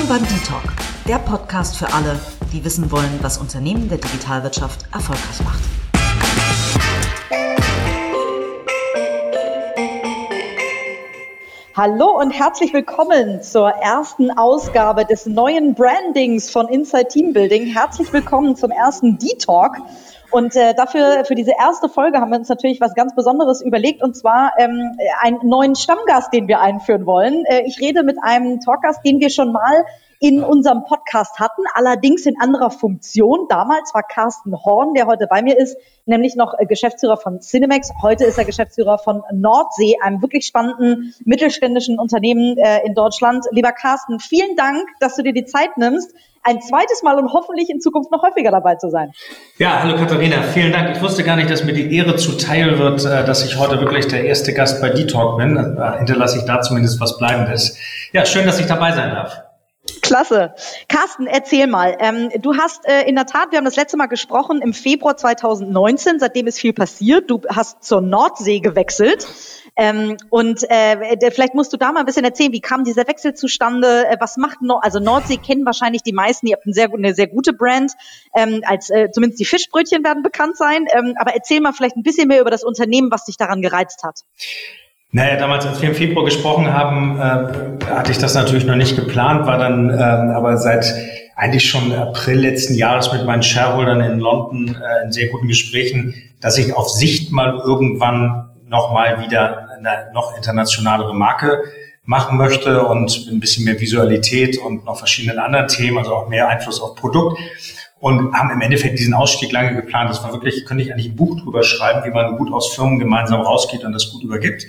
Willkommen beim D-Talk, der Podcast für alle, die wissen wollen, was Unternehmen der Digitalwirtschaft erfolgreich macht. Hallo und herzlich willkommen zur ersten Ausgabe des neuen Brandings von Inside Team Building. Herzlich willkommen zum ersten D-Talk. Und äh, dafür, für diese erste Folge haben wir uns natürlich was ganz Besonderes überlegt, und zwar ähm, einen neuen Stammgast, den wir einführen wollen. Äh, ich rede mit einem Talkgast, den wir schon mal in unserem Podcast hatten, allerdings in anderer Funktion. Damals war Carsten Horn, der heute bei mir ist, nämlich noch äh, Geschäftsführer von Cinemax. Heute ist er Geschäftsführer von Nordsee, einem wirklich spannenden mittelständischen Unternehmen äh, in Deutschland. Lieber Carsten, vielen Dank, dass du dir die Zeit nimmst, ein zweites Mal und hoffentlich in Zukunft noch häufiger dabei zu sein. Ja, hallo Katharina, vielen Dank. Ich wusste gar nicht, dass mir die Ehre zuteil wird, äh, dass ich heute wirklich der erste Gast bei D-Talk bin. Da hinterlasse ich da zumindest was Bleibendes. Ja, schön, dass ich dabei sein darf. Klasse. Carsten, erzähl mal. Ähm, du hast äh, in der Tat, wir haben das letzte Mal gesprochen im Februar 2019, seitdem ist viel passiert. Du hast zur Nordsee gewechselt. Ähm, und äh, vielleicht musst du da mal ein bisschen erzählen, wie kam dieser Wechsel zustande? Äh, was macht Nord also Nordsee kennen wahrscheinlich die meisten. Ihr habt eine sehr, eine sehr gute Brand. Ähm, als äh, zumindest die Fischbrötchen werden bekannt sein. Ähm, aber erzähl mal vielleicht ein bisschen mehr über das Unternehmen, was dich daran gereizt hat. Naja, damals, als wir im Februar gesprochen haben, äh, hatte ich das natürlich noch nicht geplant, war dann äh, aber seit eigentlich schon April letzten Jahres mit meinen Shareholdern in London äh, in sehr guten Gesprächen, dass ich auf Sicht mal irgendwann nochmal wieder eine noch internationalere Marke machen möchte und ein bisschen mehr Visualität und noch verschiedenen anderen Themen, also auch mehr Einfluss auf Produkt und haben im Endeffekt diesen Ausstieg lange geplant. Das war wirklich, könnte ich eigentlich ein Buch drüber schreiben, wie man gut aus Firmen gemeinsam rausgeht und das gut übergibt.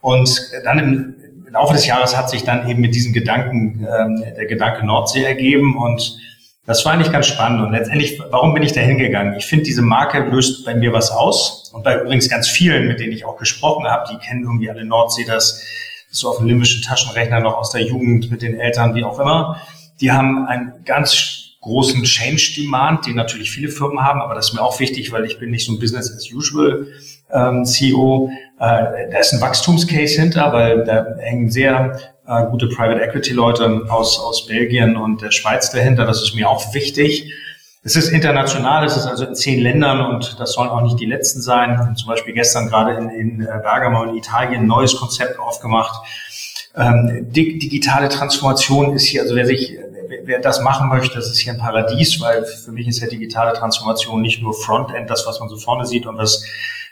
Und dann im, Laufe des Jahres hat sich dann eben mit diesem Gedanken, ähm, der Gedanke Nordsee ergeben und das war eigentlich ganz spannend. Und letztendlich, warum bin ich da hingegangen? Ich finde, diese Marke löst bei mir was aus. Und bei übrigens ganz vielen, mit denen ich auch gesprochen habe, die kennen irgendwie alle Nordsee, das so auf dem limbischen Taschenrechner noch aus der Jugend mit den Eltern, wie auch immer. Die haben einen ganz großen Change Demand, den natürlich viele Firmen haben, aber das ist mir auch wichtig, weil ich bin nicht so ein Business as usual ähm, CEO. Äh, da ist ein Wachstumscase hinter, weil da hängen sehr äh, gute Private Equity Leute aus, aus Belgien und der Schweiz dahinter. Das ist mir auch wichtig. Es ist international, es ist also in zehn Ländern und das sollen auch nicht die letzten sein. Zum Beispiel gestern gerade in, in äh, Bergamo in Italien ein neues Konzept aufgemacht. Ähm, digitale Transformation ist hier, also wer sich wer das machen möchte, das ist hier ein Paradies, weil für mich ist ja digitale Transformation nicht nur Frontend, das, was man so vorne sieht und was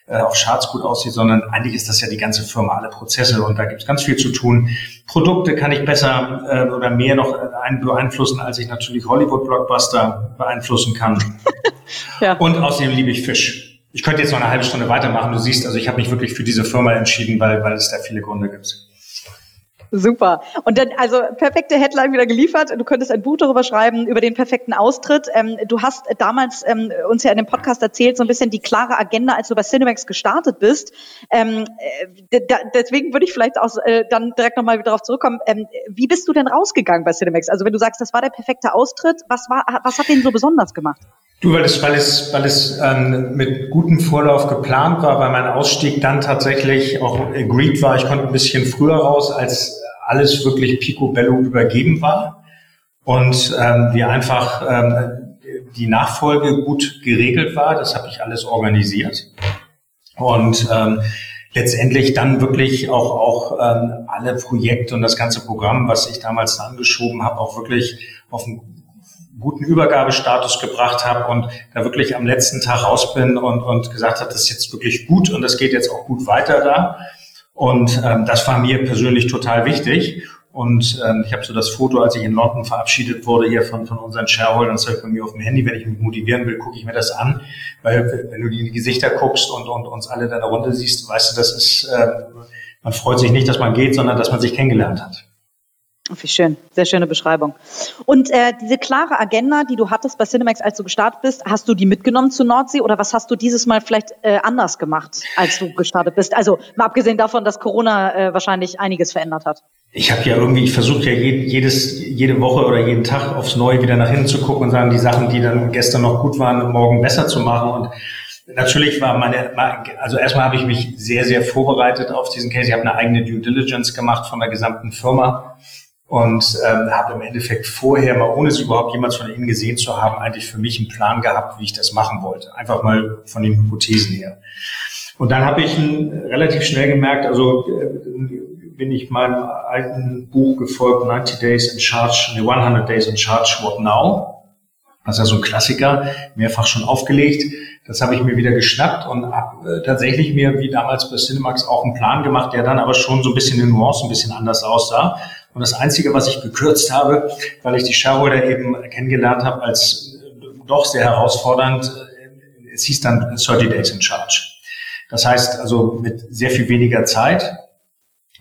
äh, auf Charts gut aussieht, sondern eigentlich ist das ja die ganze Firma, alle Prozesse und da gibt es ganz viel zu tun. Produkte kann ich besser äh, oder mehr noch beeinflussen, als ich natürlich Hollywood-Blockbuster beeinflussen kann. ja. Und außerdem liebe ich Fisch. Ich könnte jetzt noch eine halbe Stunde weitermachen. Du siehst, also ich habe mich wirklich für diese Firma entschieden, weil, weil es da viele Gründe gibt. Super. Und dann, also perfekte Headline wieder geliefert. Du könntest ein Buch darüber schreiben, über den perfekten Austritt. Ähm, du hast damals ähm, uns ja in dem Podcast erzählt, so ein bisschen die klare Agenda, als du bei Cinemax gestartet bist. Ähm, äh, deswegen würde ich vielleicht auch äh, dann direkt nochmal darauf zurückkommen. Ähm, wie bist du denn rausgegangen bei Cinemax? Also wenn du sagst, das war der perfekte Austritt, was war, was hat den so besonders gemacht? Du, weil es, weil es, weil es ähm, mit gutem Vorlauf geplant war, weil mein Ausstieg dann tatsächlich auch agreed war. Ich konnte ein bisschen früher raus, als alles wirklich picobello übergeben war und ähm, wir einfach ähm, die Nachfolge gut geregelt war. Das habe ich alles organisiert und ähm, letztendlich dann wirklich auch auch ähm, alle Projekte und das ganze Programm, was ich damals angeschoben habe, auch wirklich auf ein guten Übergabestatus gebracht habe und da wirklich am letzten Tag raus bin und, und gesagt habe, das ist jetzt wirklich gut und das geht jetzt auch gut weiter da. Und ähm, das war mir persönlich total wichtig. Und ähm, ich habe so das Foto, als ich in London verabschiedet wurde, hier von, von unseren Shareholdern, das habe ich bei mir auf dem Handy, wenn ich mich motivieren will, gucke ich mir das an. Weil wenn du die Gesichter guckst und, und uns alle in der Runde siehst, weißt du, das ist, äh, man freut sich nicht, dass man geht, sondern dass man sich kennengelernt hat. Wie schön, sehr schöne Beschreibung. Und äh, diese klare Agenda, die du hattest bei Cinemax, als du gestartet bist, hast du die mitgenommen zur Nordsee oder was hast du dieses Mal vielleicht äh, anders gemacht, als du gestartet bist? Also mal abgesehen davon, dass Corona äh, wahrscheinlich einiges verändert hat. Ich habe ja irgendwie, ich versuche ja jedes, jede Woche oder jeden Tag aufs Neue wieder nach hinten zu gucken und sagen, die Sachen, die dann gestern noch gut waren, morgen besser zu machen. Und natürlich war meine, also erstmal habe ich mich sehr, sehr vorbereitet auf diesen Case. Ich habe eine eigene Due Diligence gemacht von der gesamten Firma und ähm, habe im Endeffekt vorher mal, ohne sie überhaupt jemals von Ihnen gesehen zu haben, eigentlich für mich einen Plan gehabt, wie ich das machen wollte. Einfach mal von den Hypothesen her. Und dann habe ich relativ schnell gemerkt, also äh, bin ich meinem alten Buch gefolgt, 90 Days in Charge, 100 Days in Charge, What Now? Das ist ja so ein Klassiker, mehrfach schon aufgelegt. Das habe ich mir wieder geschnappt und habe äh, tatsächlich mir, wie damals bei Cinemax, auch einen Plan gemacht, der dann aber schon so ein bisschen in Nuance ein bisschen anders aussah. Und das Einzige, was ich gekürzt habe, weil ich die Shareholder eben kennengelernt habe als äh, doch sehr herausfordernd, äh, es hieß dann 30 Days in Charge. Das heißt also mit sehr viel weniger Zeit.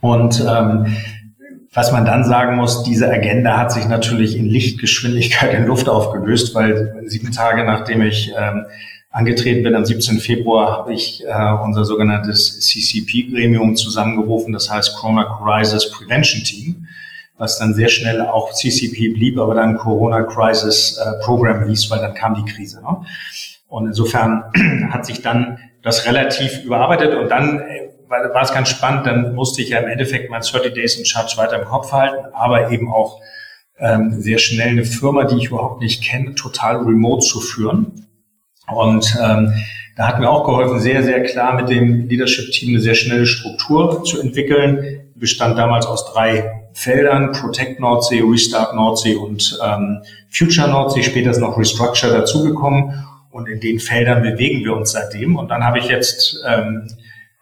Und ähm, was man dann sagen muss, diese Agenda hat sich natürlich in Lichtgeschwindigkeit in Luft aufgelöst, weil sieben Tage nachdem ich ähm, angetreten bin, am 17. Februar, habe ich äh, unser sogenanntes CCP-Gremium zusammengerufen, das heißt Corona Crisis Prevention Team was dann sehr schnell auch CCP blieb, aber dann Corona Crisis äh, Program hieß, weil dann kam die Krise. Ne? Und insofern hat sich dann das relativ überarbeitet und dann äh, war, es ganz spannend, dann musste ich ja im Endeffekt mein 30 Days in Charge weiter im Kopf halten, aber eben auch ähm, sehr schnell eine Firma, die ich überhaupt nicht kenne, total remote zu führen. Und ähm, da hat mir auch geholfen, sehr, sehr klar mit dem Leadership-Team eine sehr schnelle Struktur zu entwickeln. Die bestand damals aus drei Feldern, Protect Nordsee, Restart Nordsee und ähm, Future Nordsee, später ist noch Restructure dazugekommen. Und in den Feldern bewegen wir uns seitdem. Und dann habe ich jetzt, ähm,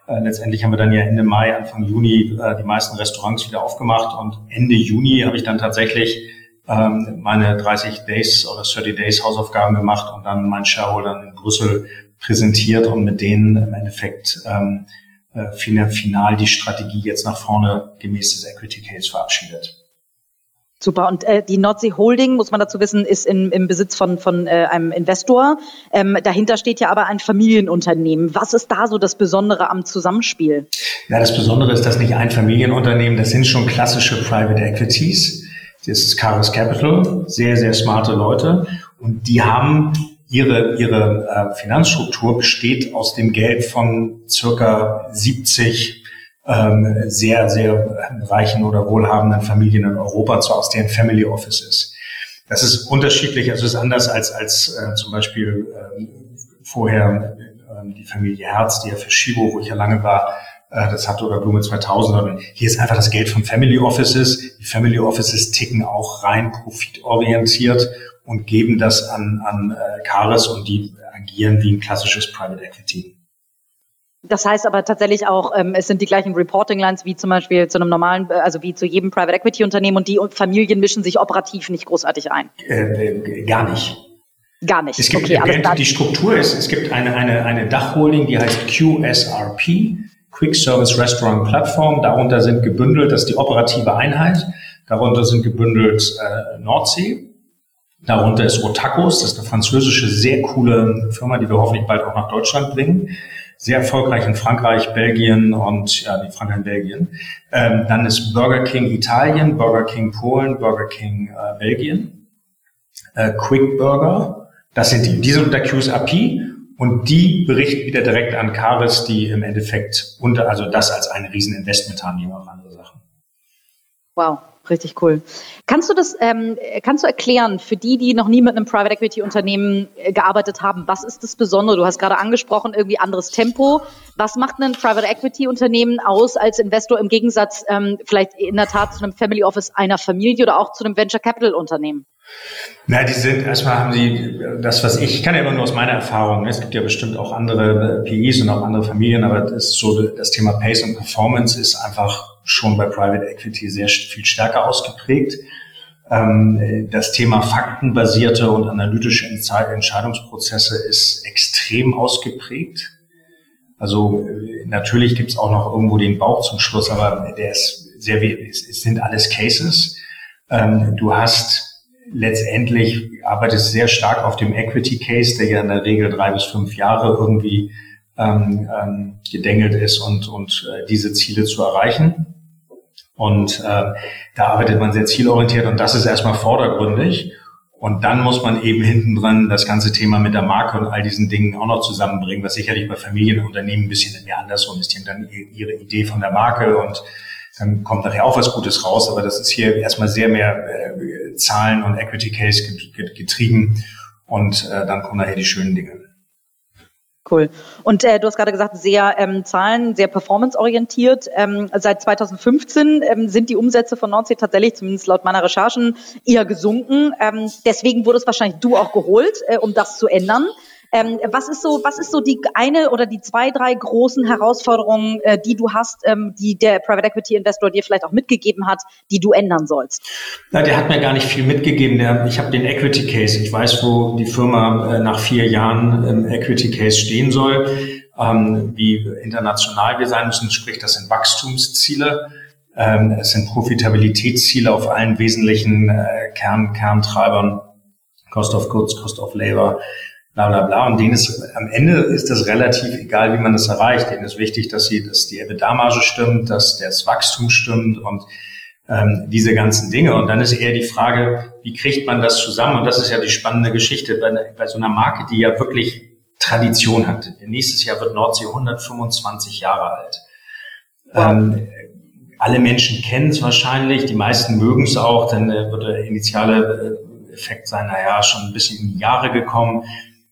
äh, letztendlich haben wir dann ja Ende Mai, Anfang Juni äh, die meisten Restaurants wieder aufgemacht. Und Ende Juni habe ich dann tatsächlich ähm, meine 30 Days oder 30 Days Hausaufgaben gemacht und dann meinen Shareholdern in Brüssel präsentiert und mit denen im Endeffekt ähm, äh, final die Strategie jetzt nach vorne gemäß des Equity Case verabschiedet. Super. Und äh, die Nordsee Holding, muss man dazu wissen, ist in, im Besitz von, von äh, einem Investor. Ähm, dahinter steht ja aber ein Familienunternehmen. Was ist da so das Besondere am Zusammenspiel? Ja, das Besondere ist, dass nicht ein Familienunternehmen, das sind schon klassische Private Equities. Das ist Caris Capital, sehr, sehr smarte Leute. Und die haben ihre, ihre äh, Finanzstruktur besteht aus dem Geld von circa 70 ähm, sehr, sehr reichen oder wohlhabenden Familien in Europa, zwar aus deren Family Offices. Das ist unterschiedlich, also ist anders als, als äh, zum Beispiel äh, vorher äh, die Familie Herz, die ja für Schibo, wo ich ja lange war, äh, das hatte oder Blume 2000. Hier ist einfach das Geld von Family Offices. Die Family Offices ticken auch rein profitorientiert und geben das an, an äh, Caris und die agieren wie ein klassisches Private Equity. Das heißt aber tatsächlich auch, ähm, es sind die gleichen Reporting Lines wie zum Beispiel zu einem normalen, äh, also wie zu jedem Private Equity Unternehmen und die Familien mischen sich operativ nicht großartig ein. Äh, äh gar nicht. Gar nicht. Es gibt, okay, die Struktur ist, es gibt eine, eine, eine Dachholding, die heißt QSRP, Quick Service Restaurant Platform. Darunter sind gebündelt, das ist die operative Einheit. Darunter sind gebündelt äh, Nordsee, Darunter ist Otakos, das ist eine französische, sehr coole Firma, die wir hoffentlich bald auch nach Deutschland bringen. Sehr erfolgreich in Frankreich, Belgien und ja, die Frankreich und Belgien. Ähm, dann ist Burger King Italien, Burger King Polen, Burger King äh, Belgien. Äh, Quick Burger, das sind die, die sind unter QSAP und die berichten wieder direkt an Caris, die im Endeffekt unter, also das als eine Rieseninvestment haben, die auch andere Sachen. Wow, Richtig cool. Kannst du das, ähm, kannst du erklären für die, die noch nie mit einem Private Equity Unternehmen äh, gearbeitet haben, was ist das Besondere? Du hast gerade angesprochen, irgendwie anderes Tempo. Was macht ein Private Equity Unternehmen aus als Investor im Gegensatz ähm, vielleicht in der Tat zu einem Family Office einer Familie oder auch zu einem Venture Capital Unternehmen? Na, die sind, erstmal haben sie das, was ich, ich kann ja immer nur aus meiner Erfahrung, es gibt ja bestimmt auch andere äh, PIs und auch andere Familien, aber das ist so, das Thema Pace und Performance ist einfach schon bei Private Equity sehr viel stärker ausgeprägt. Ähm, das Thema faktenbasierte und analytische Entscheidungsprozesse ist extrem ausgeprägt. Also äh, natürlich gibt es auch noch irgendwo den Bauch zum Schluss, aber der ist sehr, es sind alles Cases. Ähm, du hast letztendlich arbeitest sehr stark auf dem Equity Case, der ja in der Regel drei bis fünf Jahre irgendwie ähm, ähm, gedengelt ist und, und äh, diese Ziele zu erreichen. Und äh, da arbeitet man sehr zielorientiert und das ist erstmal vordergründig. Und dann muss man eben hinten dran das ganze Thema mit der Marke und all diesen Dingen auch noch zusammenbringen, was sicherlich bei Familienunternehmen ein bisschen mehr andersrum ist. Die haben dann ihre Idee von der Marke und dann kommt nachher auch was Gutes raus. Aber das ist hier erstmal sehr mehr äh, Zahlen und Equity Case getrieben und äh, dann kommen nachher die schönen Dinge. Cool. Und äh, du hast gerade gesagt, sehr ähm, Zahlen, sehr performanceorientiert. Ähm, seit 2015 ähm, sind die Umsätze von Nordsee tatsächlich, zumindest laut meiner Recherchen, eher gesunken. Ähm, deswegen wurdest wahrscheinlich du auch geholt, äh, um das zu ändern. Ähm, was ist so, was ist so die eine oder die zwei, drei großen Herausforderungen, äh, die du hast, ähm, die der Private Equity Investor dir vielleicht auch mitgegeben hat, die du ändern sollst? Na, der hat mir gar nicht viel mitgegeben. Der, ich habe den Equity Case. Ich weiß, wo die Firma äh, nach vier Jahren im Equity Case stehen soll, ähm, wie international wir sein müssen. Sprich, das sind Wachstumsziele. Ähm, es sind Profitabilitätsziele auf allen wesentlichen äh, Kern, Kerntreibern. Cost of Goods, Cost of Labor, bla bla bla. Und denen ist am Ende ist das relativ egal, wie man das erreicht. Denen ist wichtig, dass sie, dass die EBITDA-Marge stimmt, dass das Wachstum stimmt und ähm, diese ganzen Dinge. Und dann ist eher die Frage, wie kriegt man das zusammen? Und das ist ja die spannende Geschichte bei, bei so einer Marke, die ja wirklich Tradition hat. Nächstes Jahr wird Nordsee 125 Jahre alt. Ähm, alle Menschen kennen es wahrscheinlich, die meisten mögen es auch, dann äh, wird der initiale äh, Effekt sein, naja, schon ein bisschen in die Jahre gekommen.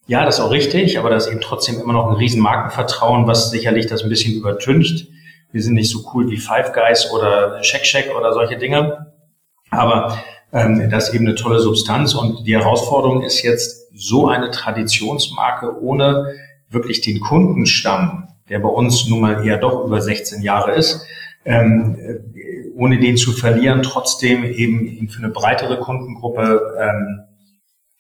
Ja, das ist auch richtig, aber das ist eben trotzdem immer noch ein riesen Markenvertrauen, was sicherlich das ein bisschen übertüncht. Wir sind nicht so cool wie Five Guys oder Shack Shack oder solche Dinge. Aber ähm, das ist eben eine tolle Substanz und die Herausforderung ist jetzt so eine Traditionsmarke ohne wirklich den Kundenstamm, der bei uns nun mal eher doch über 16 Jahre ist, ähm, ohne den zu verlieren, trotzdem eben für eine breitere Kundengruppe ähm,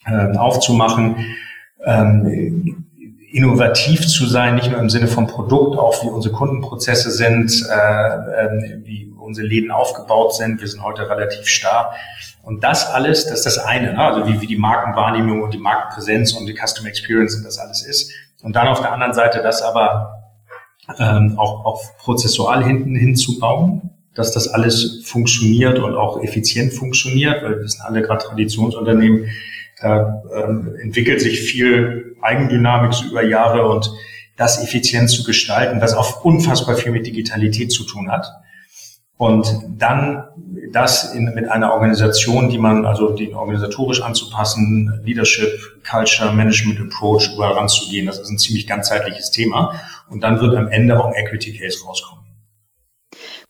äh, aufzumachen ähm, innovativ zu sein, nicht nur im Sinne vom Produkt, auch wie unsere Kundenprozesse sind, äh, äh, wie unsere Läden aufgebaut sind. Wir sind heute relativ starr. Und das alles, das ist das eine, ne? also wie, wie die Markenwahrnehmung und die Markenpräsenz und die Customer Experience und das alles ist. Und dann auf der anderen Seite das aber ähm, auch, auch prozessual hinten hinzubauen, dass das alles funktioniert und auch effizient funktioniert, weil wir sind alle gerade Traditionsunternehmen, da ähm, entwickelt sich viel Eigendynamik so über Jahre und das effizient zu gestalten, was auch unfassbar viel mit Digitalität zu tun hat. Und dann das in, mit einer Organisation, die man, also den organisatorisch anzupassen, Leadership, Culture, Management Approach überall ranzugehen, das ist ein ziemlich ganzheitliches Thema. Und dann wird am Ende auch ein Equity Case rauskommen.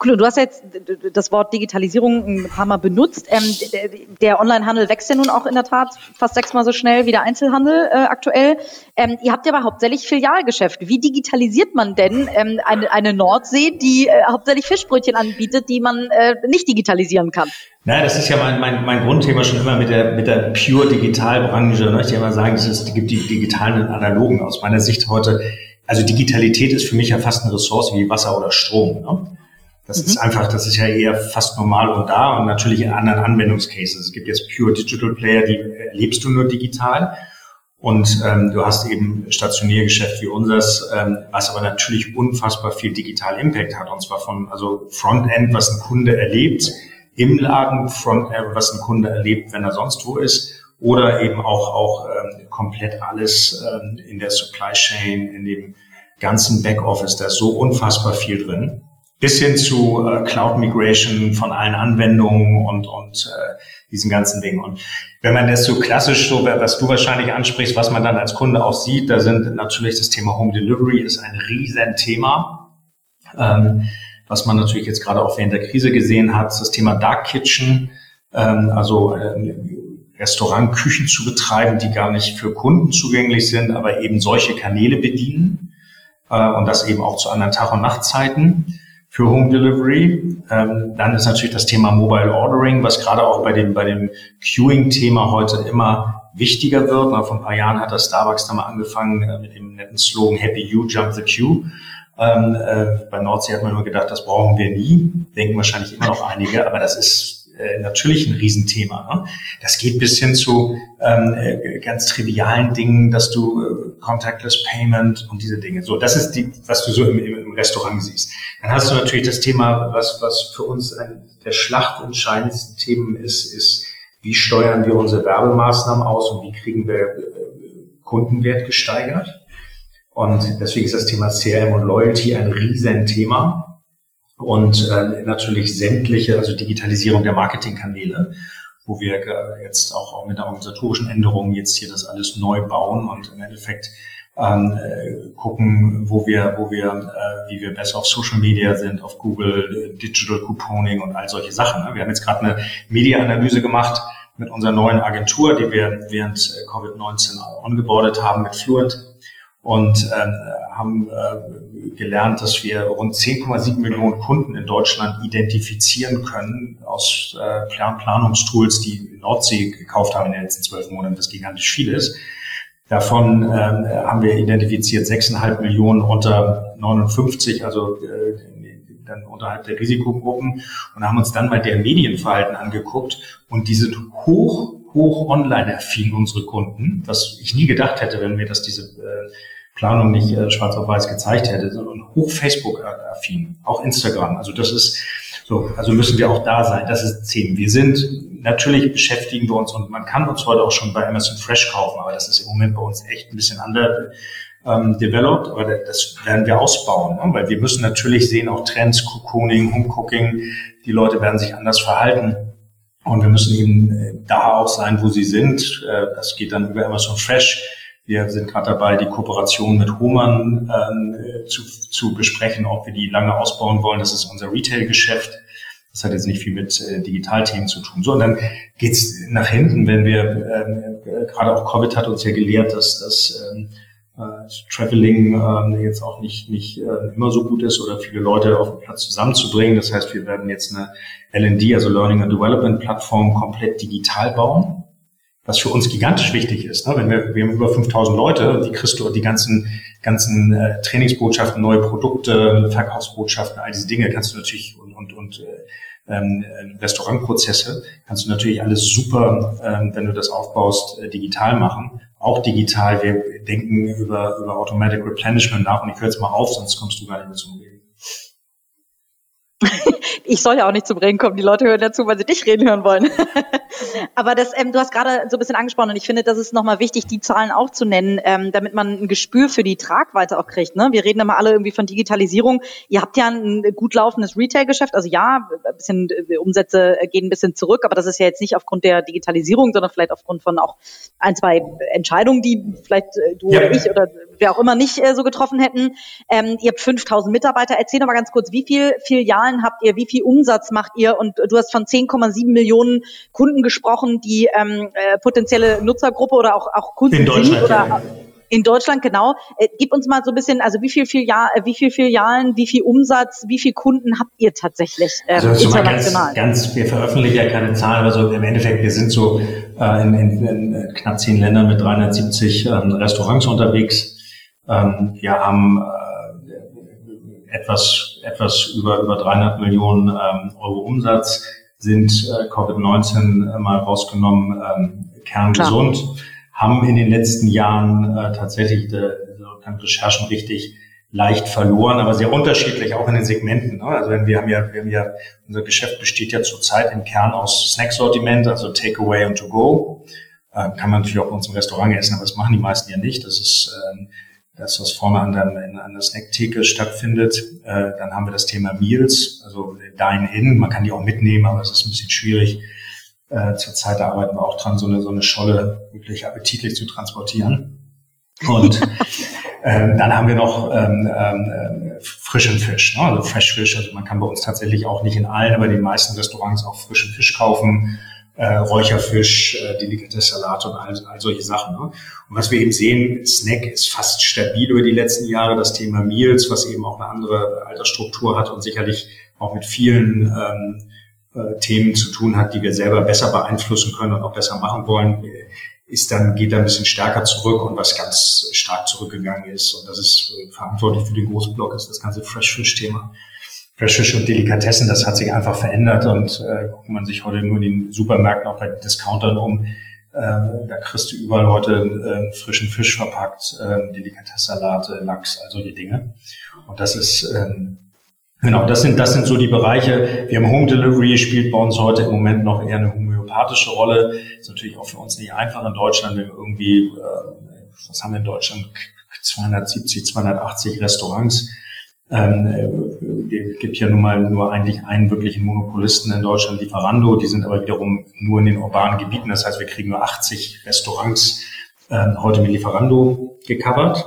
Cool, du hast jetzt das Wort Digitalisierung ein paar Mal benutzt. Ähm, der Onlinehandel wächst ja nun auch in der Tat fast sechsmal so schnell wie der Einzelhandel äh, aktuell. Ähm, ihr habt ja aber hauptsächlich Filialgeschäft. Wie digitalisiert man denn ähm, eine, eine Nordsee, die äh, hauptsächlich Fischbrötchen anbietet, die man äh, nicht digitalisieren kann? Na, das ist ja mein, mein, mein Grundthema schon immer mit der, mit der pure Digitalbranche. Ne? Ich ja immer sagen, es gibt die digitalen und analogen aus meiner Sicht heute. Also Digitalität ist für mich ja fast eine Ressource wie Wasser oder Strom. Ne? Das mhm. ist einfach, das ist ja eher fast normal und da und natürlich in anderen Anwendungscases. Es gibt jetzt Pure Digital Player, die erlebst du nur digital. Und ähm, du hast eben Stationärgeschäft wie unseres, ähm, was aber natürlich unfassbar viel digital Impact hat. Und zwar von also Frontend, was ein Kunde erlebt im Laden, Frontend, was ein Kunde erlebt, wenn er sonst wo ist, oder eben auch auch ähm, komplett alles ähm, in der Supply Chain, in dem ganzen Backoffice. Da ist so unfassbar viel drin bis hin zu äh, Cloud Migration von allen Anwendungen und, und äh, diesen ganzen Dingen. Und wenn man das so klassisch, so was du wahrscheinlich ansprichst, was man dann als Kunde auch sieht, da sind natürlich das Thema Home Delivery ist ein riesen Thema, ähm, was man natürlich jetzt gerade auch während der Krise gesehen hat, das Thema Dark Kitchen, ähm, also äh, Restaurantküchen zu betreiben, die gar nicht für Kunden zugänglich sind, aber eben solche Kanäle bedienen äh, und das eben auch zu anderen Tag- und Nachtzeiten für Home Delivery. Ähm, dann ist natürlich das Thema Mobile Ordering, was gerade auch bei dem, bei dem Queuing-Thema heute immer wichtiger wird. Na, vor ein paar Jahren hat das Starbucks da mal angefangen äh, mit dem netten Slogan Happy You, Jump the Queue. Ähm, äh, bei Nordsee hat man nur gedacht, das brauchen wir nie. Denken wahrscheinlich immer noch einige, aber das ist äh, natürlich ein Riesenthema. Ne? Das geht bis hin zu ähm, äh, ganz trivialen Dingen, dass du äh, Contactless Payment und diese Dinge. So, das ist die, was du so im, im Restaurant siehst. Dann hast du natürlich das Thema, was, was für uns ein der schlachtentscheidendsten Themen ist, ist, wie steuern wir unsere Werbemaßnahmen aus und wie kriegen wir äh, Kundenwert gesteigert. Und deswegen ist das Thema CRM und Loyalty ein Riesenthema. Und äh, natürlich sämtliche, also Digitalisierung der Marketingkanäle, wo wir äh, jetzt auch, auch mit der organisatorischen Änderung jetzt hier das alles neu bauen und im Endeffekt ähm, äh, gucken, wo wir, wo wir, äh, wie wir besser auf Social Media sind, auf Google, äh, Digital Couponing und all solche Sachen. Ne? Wir haben jetzt gerade eine Media-Analyse gemacht mit unserer neuen Agentur, die wir während äh, Covid-19 ongeboardet haben mit Fluent und äh, haben äh, gelernt, dass wir rund 10,7 Millionen Kunden in Deutschland identifizieren können aus äh, Planungstools, die Nordsee gekauft haben in den letzten zwölf Monaten, was gigantisch viel ist. Davon ähm, haben wir identifiziert 6,5 Millionen unter 59, also äh, dann unterhalb der Risikogruppen und haben uns dann mal der Medienverhalten angeguckt und die sind hoch, hoch online affin, unsere Kunden, was ich nie gedacht hätte, wenn wir das diese äh, Planung nicht äh, schwarz auf weiß gezeigt hätte, sondern hoch Facebook-affin, auch Instagram. Also das ist so, also müssen wir auch da sein. Das ist zehn. Wir sind natürlich beschäftigen wir uns und man kann uns heute auch schon bei Amazon Fresh kaufen, aber das ist im Moment bei uns echt ein bisschen under ähm, developed, aber das werden wir ausbauen, ne? weil wir müssen natürlich sehen auch Trends, Cocooning, Homecooking. Die Leute werden sich anders verhalten. Und wir müssen eben äh, da auch sein, wo sie sind. Äh, das geht dann über Amazon Fresh wir sind gerade dabei, die Kooperation mit Hohmann ähm, zu, zu besprechen, ob wir die lange ausbauen wollen. Das ist unser Retail-Geschäft. Das hat jetzt nicht viel mit äh, Digitalthemen zu tun. So, und dann geht's nach hinten, wenn wir, ähm, äh, gerade auch Covid hat uns ja gelehrt, dass das ähm, äh, Traveling äh, jetzt auch nicht, nicht äh, immer so gut ist oder viele Leute auf dem Platz zusammenzubringen. Das heißt, wir werden jetzt eine LND, also Learning and Development Plattform, komplett digital bauen was für uns gigantisch wichtig ist. Ne? Wenn wir, wir haben über 5000 Leute, die kriegst du die ganzen, ganzen äh, Trainingsbotschaften, neue Produkte, Verkaufsbotschaften, all diese Dinge kannst du natürlich und, und, und äh, ähm, Restaurantprozesse kannst du natürlich alles super, ähm, wenn du das aufbaust, äh, digital machen. Auch digital. Wir denken über, über Automatic Replenishment nach und ich höre jetzt mal auf, sonst kommst du gar nicht mehr zum Reden. ich soll ja auch nicht zum Reden kommen. Die Leute hören dazu, weil sie dich reden hören wollen. Aber das, ähm, du hast gerade so ein bisschen angesprochen und ich finde, das ist nochmal wichtig, die Zahlen auch zu nennen, ähm, damit man ein Gespür für die Tragweite auch kriegt. Ne? Wir reden immer alle irgendwie von Digitalisierung. Ihr habt ja ein gut laufendes Retail-Geschäft. Also ja, ein bisschen äh, Umsätze gehen ein bisschen zurück, aber das ist ja jetzt nicht aufgrund der Digitalisierung, sondern vielleicht aufgrund von auch ein, zwei Entscheidungen, die vielleicht äh, du ja. oder ich oder wer auch immer nicht äh, so getroffen hätten. Ähm, ihr habt 5000 Mitarbeiter. Erzähl doch mal ganz kurz, wie viel Filialen habt ihr, wie viel Umsatz macht ihr? Und du hast von 10,7 Millionen Kunden gesprochen, die ähm, äh, potenzielle Nutzergruppe oder auch, auch Kunden in sind. Oder, ja. In Deutschland, genau. Äh, gib uns mal so ein bisschen, also wie viel, Filial, äh, wie viel Filialen, wie viel Umsatz, wie viel Kunden habt ihr tatsächlich äh, also international? Ganz, ganz, wir veröffentlichen ja keine Zahlen, also im Endeffekt, wir sind so äh, in, in, in knapp zehn Ländern mit 370 ähm, Restaurants unterwegs ähm, wir haben äh, etwas, etwas über, über 300 Millionen ähm, Euro Umsatz, sind äh, Covid-19 mal rausgenommen, ähm, kerngesund, Klar. haben in den letzten Jahren äh, tatsächlich die, die Recherchen richtig leicht verloren, aber sehr unterschiedlich auch in den Segmenten. Ne? Also wenn wir haben ja, wir haben ja, unser Geschäft besteht ja zurzeit im Kern aus Snacksortiment, also Takeaway und To Go. Äh, kann man natürlich auch bei uns im Restaurant essen, aber das machen die meisten ja nicht. Das ist ähm, das, was vorne an der, an der Snacktheke stattfindet. Äh, dann haben wir das Thema Meals, also Dine-In. Man kann die auch mitnehmen, aber es ist ein bisschen schwierig. Äh, zurzeit arbeiten wir auch dran, so eine, so eine Scholle wirklich appetitlich zu transportieren. Und ähm, dann haben wir noch ähm, ähm, frischen Fisch, ne? also Fresh Fish. Also man kann bei uns tatsächlich auch nicht in allen, aber in den meisten Restaurants auch frischen Fisch kaufen äh, Räucherfisch, äh, Delikatessalate und all, all solche Sachen. Ne? Und was wir eben sehen, Snack ist fast stabil über die letzten Jahre. Das Thema Meals, was eben auch eine andere Altersstruktur hat und sicherlich auch mit vielen ähm, äh, Themen zu tun hat, die wir selber besser beeinflussen können und auch besser machen wollen, ist dann, geht da ein bisschen stärker zurück und was ganz stark zurückgegangen ist. Und das ist äh, verantwortlich für den großen Block, ist das ganze Fresh Fish Thema. Frisch und Delikatessen, das hat sich einfach verändert und äh, guckt man sich heute nur in den Supermärkten, auch bei Discountern um, äh, da kriegst du überall heute äh, frischen Fisch verpackt, äh, Delikatessalate, Lachs, all solche Dinge. Und das ist ähm, Genau, das sind, das sind so die Bereiche. Wir haben Home Delivery, spielt bei uns heute im Moment noch eher eine homöopathische Rolle. Ist natürlich auch für uns nicht einfach in Deutschland, wenn wir irgendwie, äh, was haben wir in Deutschland, 270, 280 Restaurants Ähm, es gibt ja nun mal nur eigentlich einen wirklichen Monopolisten in Deutschland, Lieferando. Die sind aber wiederum nur in den urbanen Gebieten. Das heißt, wir kriegen nur 80 Restaurants äh, heute mit Lieferando gecovert.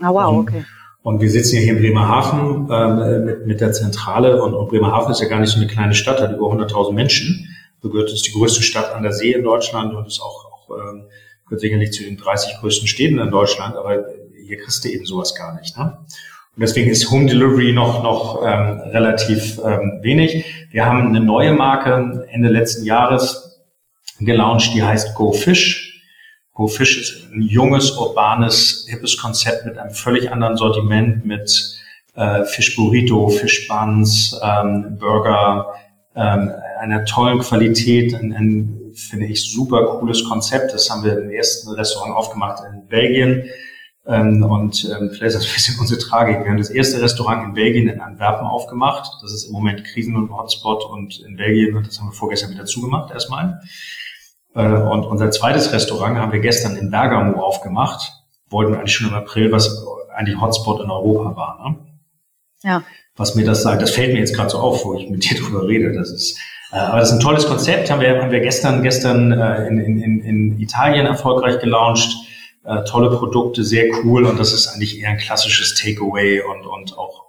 Ah, wow, okay. Und wir sitzen ja hier in Bremerhaven äh, mit, mit der Zentrale und, und Bremerhaven ist ja gar nicht so eine kleine Stadt, hat über 100.000 Menschen. So gehört es die größte Stadt an der See in Deutschland und ist auch, auch ähm, gehört sicherlich zu den 30 größten Städten in Deutschland, aber hier kriegst du eben sowas gar nicht. Ne? Und deswegen ist Home Delivery noch, noch ähm, relativ ähm, wenig. Wir haben eine neue Marke Ende letzten Jahres gelauncht, die heißt Go Fish. Go Fish ist ein junges, urbanes, hippes Konzept mit einem völlig anderen Sortiment, mit äh, Fischburrito, Fischbuns, ähm, Burger, ähm, einer tollen Qualität, ein, ein, finde ich, super cooles Konzept. Das haben wir im ersten Restaurant aufgemacht in Belgien und ähm, vielleicht ist das ein bisschen unsere Tragik. Wir haben das erste Restaurant in Belgien in Antwerpen aufgemacht. Das ist im Moment Krisen- und Hotspot und in Belgien, das haben wir vorgestern wieder zugemacht erstmal. Äh, und unser zweites Restaurant haben wir gestern in Bergamo aufgemacht. Wollten eigentlich schon im April, was eigentlich Hotspot in Europa war. Ne? Ja. Was mir das sagt, das fällt mir jetzt gerade so auf, wo ich mit dir drüber rede. Das ist, äh, aber das ist ein tolles Konzept. Haben wir, haben wir gestern, gestern äh, in, in, in Italien erfolgreich gelauncht äh, tolle Produkte, sehr cool und das ist eigentlich eher ein klassisches Takeaway und, und auch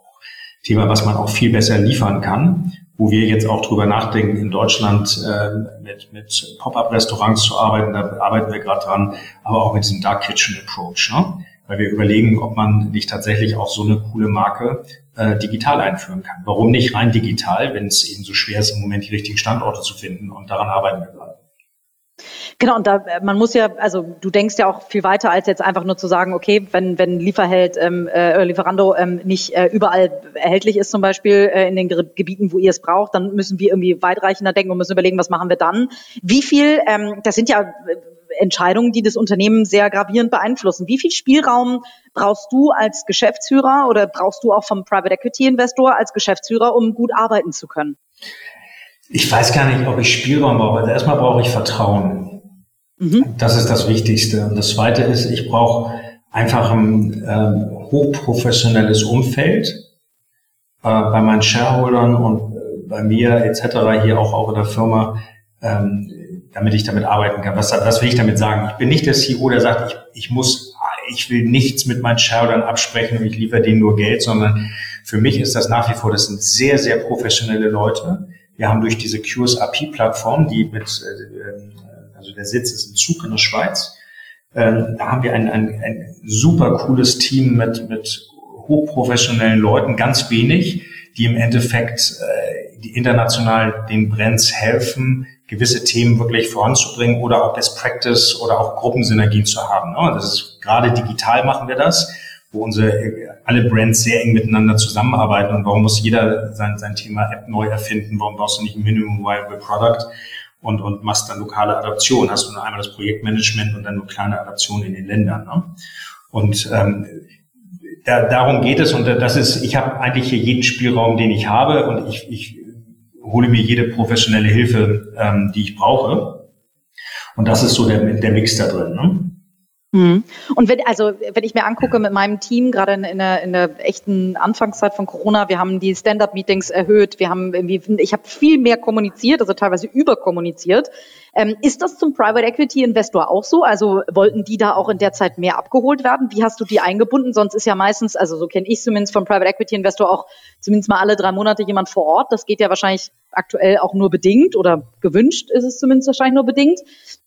Thema, was man auch viel besser liefern kann, wo wir jetzt auch drüber nachdenken, in Deutschland äh, mit, mit Pop-up-Restaurants zu arbeiten, da arbeiten wir gerade dran, aber auch mit diesem Dark Kitchen Approach, ne? weil wir überlegen, ob man nicht tatsächlich auch so eine coole Marke äh, digital einführen kann. Warum nicht rein digital, wenn es eben so schwer ist, im Moment die richtigen Standorte zu finden und daran arbeiten wir gerade. Genau, und da äh, man muss ja, also du denkst ja auch viel weiter als jetzt einfach nur zu sagen, okay, wenn wenn Lieferheld ähm, äh, Lieferando ähm, nicht äh, überall erhältlich ist, zum Beispiel äh, in den Gebieten, wo ihr es braucht, dann müssen wir irgendwie weitreichender denken und müssen überlegen, was machen wir dann? Wie viel? Ähm, das sind ja äh, Entscheidungen, die das Unternehmen sehr gravierend beeinflussen. Wie viel Spielraum brauchst du als Geschäftsführer oder brauchst du auch vom Private Equity Investor als Geschäftsführer, um gut arbeiten zu können? Ich weiß gar nicht, ob ich Spielraum brauche. Also erstmal brauche ich Vertrauen. Mhm. Das ist das Wichtigste. Und das Zweite ist, ich brauche einfach ein äh, hochprofessionelles Umfeld äh, bei meinen Shareholdern und äh, bei mir etc. hier auch, auch in der Firma, ähm, damit ich damit arbeiten kann. Was, was will ich damit sagen? Ich bin nicht der CEO, der sagt, ich, ich muss, ich will nichts mit meinen Shareholdern absprechen und ich liefere denen nur Geld, sondern für mich ist das nach wie vor, das sind sehr, sehr professionelle Leute. Wir haben durch diese QSAP-Plattform, die mit äh, also der Sitz ist in Zug in der Schweiz. Ähm, da haben wir ein, ein, ein super cooles Team mit, mit hochprofessionellen Leuten, ganz wenig, die im Endeffekt äh, die international den Brands helfen, gewisse Themen wirklich voranzubringen oder auch Best Practice oder auch Gruppensynergien zu haben. Ne? Das ist gerade digital machen wir das, wo unsere alle Brands sehr eng miteinander zusammenarbeiten und warum muss jeder sein, sein Thema App neu erfinden? Warum brauchst du nicht ein Minimum Viable Product? und, und machst dann lokale Adaption. Hast du nur einmal das Projektmanagement und dann nur kleine Adaptionen in den Ländern. Ne? Und ähm, da, darum geht es und das ist, ich habe eigentlich hier jeden Spielraum, den ich habe und ich, ich hole mir jede professionelle Hilfe, ähm, die ich brauche. Und das ist so der, der Mix da drin. Ne? Mhm. Und wenn, also, wenn ich mir angucke mit meinem Team, gerade in, in, der, in der echten Anfangszeit von Corona, wir haben die Stand-up-Meetings erhöht, wir haben irgendwie, ich habe viel mehr kommuniziert, also teilweise überkommuniziert. Ähm, ist das zum Private Equity Investor auch so? Also wollten die da auch in der Zeit mehr abgeholt werden? Wie hast du die eingebunden? Sonst ist ja meistens, also so kenne ich zumindest vom Private Equity Investor auch zumindest mal alle drei Monate jemand vor Ort. Das geht ja wahrscheinlich aktuell auch nur bedingt oder gewünscht ist es zumindest wahrscheinlich nur bedingt.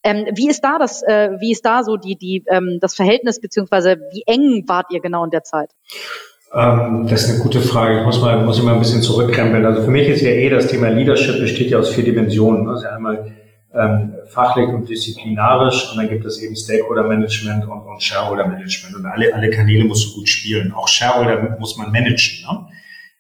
Ähm, wie ist da das, äh, wie ist da so die, die, ähm, das Verhältnis beziehungsweise wie eng wart ihr genau in der Zeit? Ähm, das ist eine gute Frage. Ich muss mal, muss ich mal ein bisschen zurückkrempeln. Also für mich ist ja eh das Thema Leadership besteht ja aus vier Dimensionen. Also einmal ähm, fachlich und disziplinarisch und dann gibt es eben Stakeholder Management und, und Shareholder Management und alle, alle Kanäle musst du gut spielen. Auch Shareholder muss man managen, ne?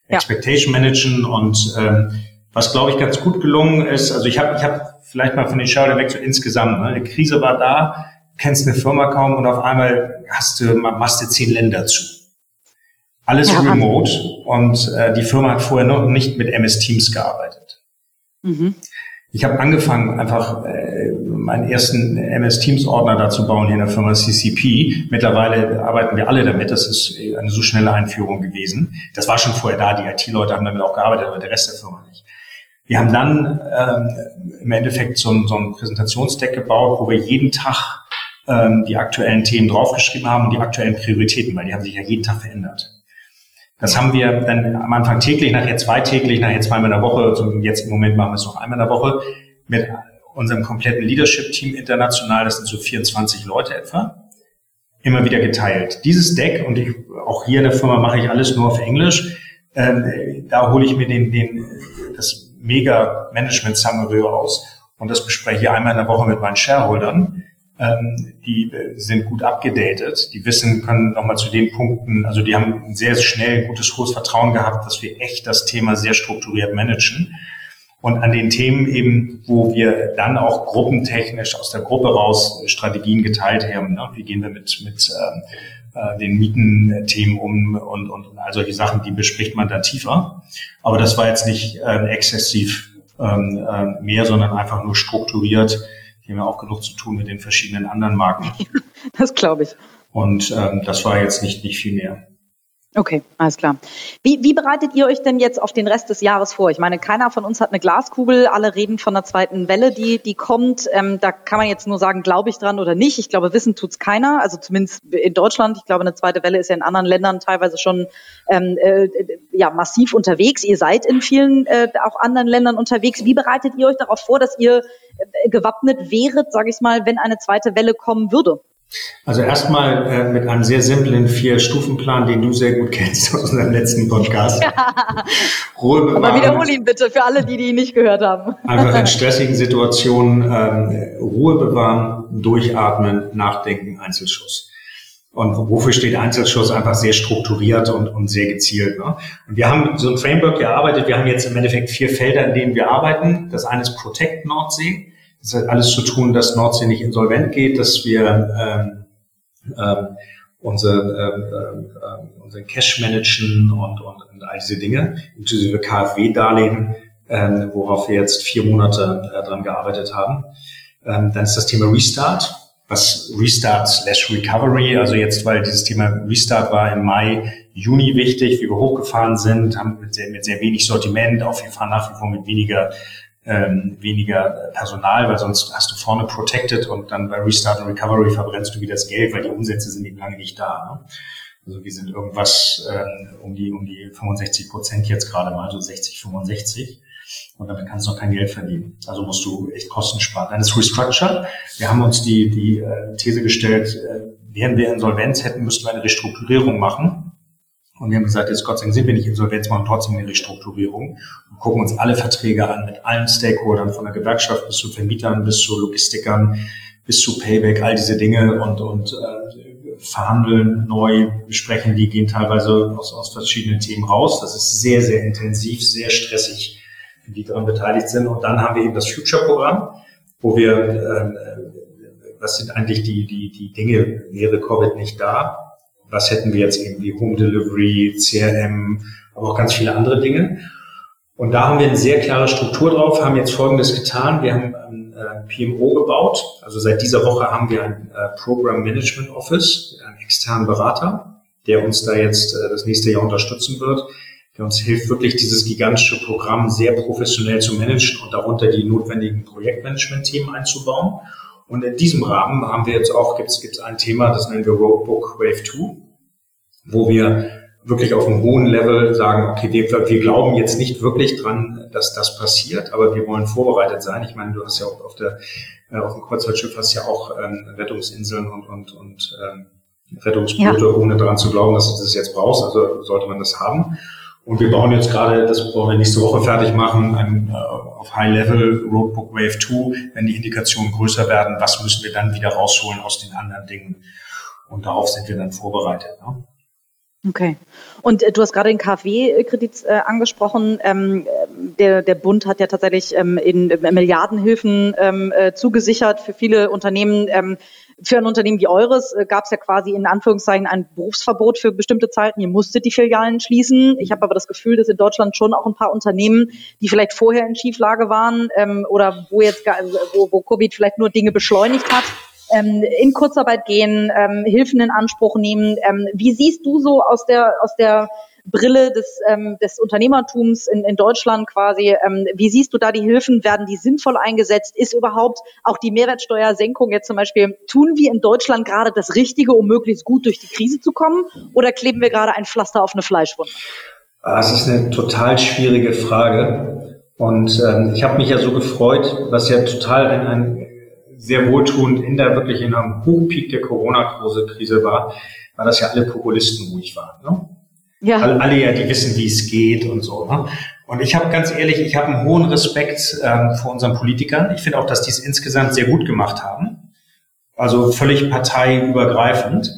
Ja. Expectation managen und ähm, was glaube ich ganz gut gelungen ist, also ich habe ich hab vielleicht mal von den Shareholder weg so insgesamt, ne? die Krise war da, kennst eine Firma kaum und auf einmal hast du, machst du zehn Länder zu. Alles ja, remote und äh, die Firma hat vorher noch nicht mit MS Teams gearbeitet. Mhm. Ich habe angefangen, einfach äh, meinen ersten MS Teams Ordner dazu bauen hier in der Firma CCP. Mittlerweile arbeiten wir alle damit. Das ist eine so schnelle Einführung gewesen. Das war schon vorher da. Die IT-Leute haben damit auch gearbeitet, aber der Rest der Firma nicht. Wir haben dann ähm, im Endeffekt so ein, so ein Präsentationsdeck gebaut, wo wir jeden Tag ähm, die aktuellen Themen draufgeschrieben haben und die aktuellen Prioritäten, weil die haben sich ja jeden Tag verändert. Das haben wir dann am Anfang täglich, nachher zweitäglich, nachher zweimal in der Woche, also jetzt im Moment machen wir es noch einmal in der Woche mit unserem kompletten Leadership-Team international, das sind so 24 Leute etwa, immer wieder geteilt. Dieses Deck, und ich, auch hier in der Firma mache ich alles nur auf Englisch, ähm, da hole ich mir den, den, das mega Management Summary raus und das bespreche ich einmal in der Woche mit meinen Shareholdern ähm, die sind gut abgedatet, die wissen, können nochmal zu den Punkten, also die haben sehr schnell gutes, hohes Vertrauen gehabt, dass wir echt das Thema sehr strukturiert managen. Und an den Themen eben, wo wir dann auch gruppentechnisch aus der Gruppe raus Strategien geteilt haben. Ne? Wie gehen wir mit, mit ähm, äh, den Mietenthemen um und, und all solche Sachen, die bespricht man dann tiefer. Aber das war jetzt nicht äh, exzessiv ähm, äh, mehr, sondern einfach nur strukturiert die haben ja auch genug zu tun mit den verschiedenen anderen Marken. das glaube ich. Und ähm, das war jetzt nicht, nicht viel mehr. Okay, alles klar. Wie, wie bereitet ihr euch denn jetzt auf den Rest des Jahres vor? Ich meine, keiner von uns hat eine Glaskugel. Alle reden von der zweiten Welle, die, die kommt. Ähm, da kann man jetzt nur sagen, glaube ich dran oder nicht. Ich glaube, wissen tut's keiner. Also zumindest in Deutschland. Ich glaube, eine zweite Welle ist ja in anderen Ländern teilweise schon ähm, äh, ja, massiv unterwegs. Ihr seid in vielen äh, auch anderen Ländern unterwegs. Wie bereitet ihr euch darauf vor, dass ihr äh, gewappnet wäret, sage ich mal, wenn eine zweite Welle kommen würde? Also erstmal äh, mit einem sehr simplen Vier-Stufen-Plan, den du sehr gut kennst aus unserem letzten Podcast. Ja. Ruhe bewahren. Aber wiederhole ihn bitte für alle, die die ihn nicht gehört haben. Einfach in stressigen Situationen ähm, Ruhe bewahren, durchatmen, nachdenken, Einzelschuss. Und wofür steht Einzelschuss? Einfach sehr strukturiert und, und sehr gezielt. Ne? Und wir haben so ein Framework gearbeitet. Wir haben jetzt im Endeffekt vier Felder, in denen wir arbeiten. Das eine ist Protect Nordsee. Das hat alles zu tun, dass Nordsee nicht insolvent geht, dass wir ähm, ähm, unsere, ähm, ähm, unseren Cash managen und, und, und all diese Dinge, inklusive KfW-Darlehen, ähm, worauf wir jetzt vier Monate äh, dran gearbeitet haben. Ähm, dann ist das Thema Restart, was Restart slash Recovery, also jetzt, weil dieses Thema Restart war im Mai, Juni wichtig, wie wir hochgefahren sind, haben mit sehr, mit sehr wenig Sortiment, auch wir fahren nach wie vor mit weniger ähm, weniger Personal, weil sonst hast du vorne protected und dann bei Restart und Recovery verbrennst du wieder das Geld, weil die Umsätze sind eben lange nicht da. Ne? Also wir sind irgendwas ähm, um die um die 65 Prozent jetzt gerade mal, so 60, 65. Und damit kannst du noch kein Geld verdienen. Also musst du echt Kosten sparen. Dann ist Restructure. Wir haben uns die, die äh, These gestellt, äh, wären wir Insolvenz hätten, müssten wir eine Restrukturierung machen. Und wir haben gesagt, jetzt Gott sei Dank sind wir nicht insolvenz, machen trotzdem eine Restrukturierung und gucken uns alle Verträge an mit allen Stakeholdern, von der Gewerkschaft bis zu Vermietern, bis zu Logistikern, bis zu Payback, all diese Dinge und, und äh, verhandeln neu, besprechen die, gehen teilweise aus, aus verschiedenen Themen raus. Das ist sehr, sehr intensiv, sehr stressig, für die daran beteiligt sind. Und dann haben wir eben das Future-Programm, wo wir, äh, was sind eigentlich die, die, die Dinge, wäre Covid nicht da, was hätten wir jetzt irgendwie Home Delivery, CRM, aber auch ganz viele andere Dinge. Und da haben wir eine sehr klare Struktur drauf, haben jetzt Folgendes getan. Wir haben ein äh, PMO gebaut. Also seit dieser Woche haben wir ein äh, Program Management Office, einen externen Berater, der uns da jetzt äh, das nächste Jahr unterstützen wird, der uns hilft, wirklich dieses gigantische Programm sehr professionell zu managen und darunter die notwendigen Projektmanagement-Themen einzubauen. Und in diesem Rahmen haben wir jetzt auch, gibt es ein Thema, das nennen wir Roadbook Wave 2, wo wir wirklich auf einem hohen Level sagen, okay, wir, wir glauben jetzt nicht wirklich dran, dass das passiert, aber wir wollen vorbereitet sein. Ich meine, du hast ja auch auf der äh, auf dem Kreuzfahrtschiff hast ja auch ähm, Rettungsinseln und und und ähm, Rettungsboote, ja. ohne daran zu glauben, dass du das jetzt brauchst. Also sollte man das haben. Und wir bauen jetzt gerade, das wollen wir nächste Woche fertig machen, ein, äh, auf High Level Roadbook Wave 2, wenn die Indikationen größer werden, was müssen wir dann wieder rausholen aus den anderen Dingen? Und darauf sind wir dann vorbereitet. Ne? Okay. Und äh, du hast gerade den KfW-Kredit äh, angesprochen. Ähm, der, der Bund hat ja tatsächlich ähm, in äh, Milliardenhilfen ähm, äh, zugesichert für viele Unternehmen. Ähm, für ein Unternehmen wie eures äh, gab es ja quasi in Anführungszeichen ein Berufsverbot für bestimmte Zeiten. Ihr musstet die Filialen schließen. Ich habe aber das Gefühl, dass in Deutschland schon auch ein paar Unternehmen, die vielleicht vorher in Schieflage waren ähm, oder wo jetzt wo, wo Covid vielleicht nur Dinge beschleunigt hat, ähm, in Kurzarbeit gehen, ähm, Hilfen in Anspruch nehmen. Ähm, wie siehst du so aus der, aus der Brille des, ähm, des Unternehmertums in, in Deutschland quasi. Ähm, wie siehst du da die Hilfen? Werden die sinnvoll eingesetzt? Ist überhaupt auch die Mehrwertsteuersenkung jetzt zum Beispiel, tun wir in Deutschland gerade das Richtige, um möglichst gut durch die Krise zu kommen? Oder kleben wir gerade ein Pflaster auf eine Fleischwunde? Das ist eine total schwierige Frage. Und ähm, ich habe mich ja so gefreut, was ja total ein, ein sehr wohltuend in der wirklich in einem Hochpeak der Corona-Krise war, war, dass ja alle Populisten ruhig waren. Ne? Ja. Alle, alle ja, die wissen, wie es geht und so. Ne? Und ich habe ganz ehrlich, ich habe einen hohen Respekt ähm, vor unseren Politikern. Ich finde auch, dass die es insgesamt sehr gut gemacht haben. Also völlig parteiübergreifend.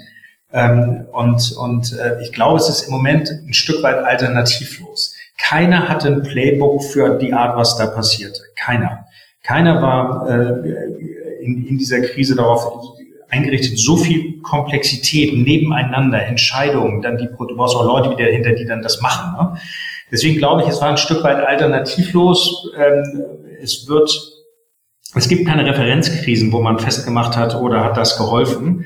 Ähm, und und äh, ich glaube, es ist im Moment ein Stück weit alternativlos. Keiner hatte ein Playbook für die Art, was da passierte. Keiner. Keiner war äh, in, in dieser Krise darauf eingerichtet, so viel Komplexität nebeneinander, Entscheidungen, dann die, du brauchst auch Leute wieder hinter, die dann das machen. Ne? Deswegen glaube ich, es war ein Stück weit alternativlos. Ähm, es wird, es gibt keine Referenzkrisen, wo man festgemacht hat, oder hat das geholfen.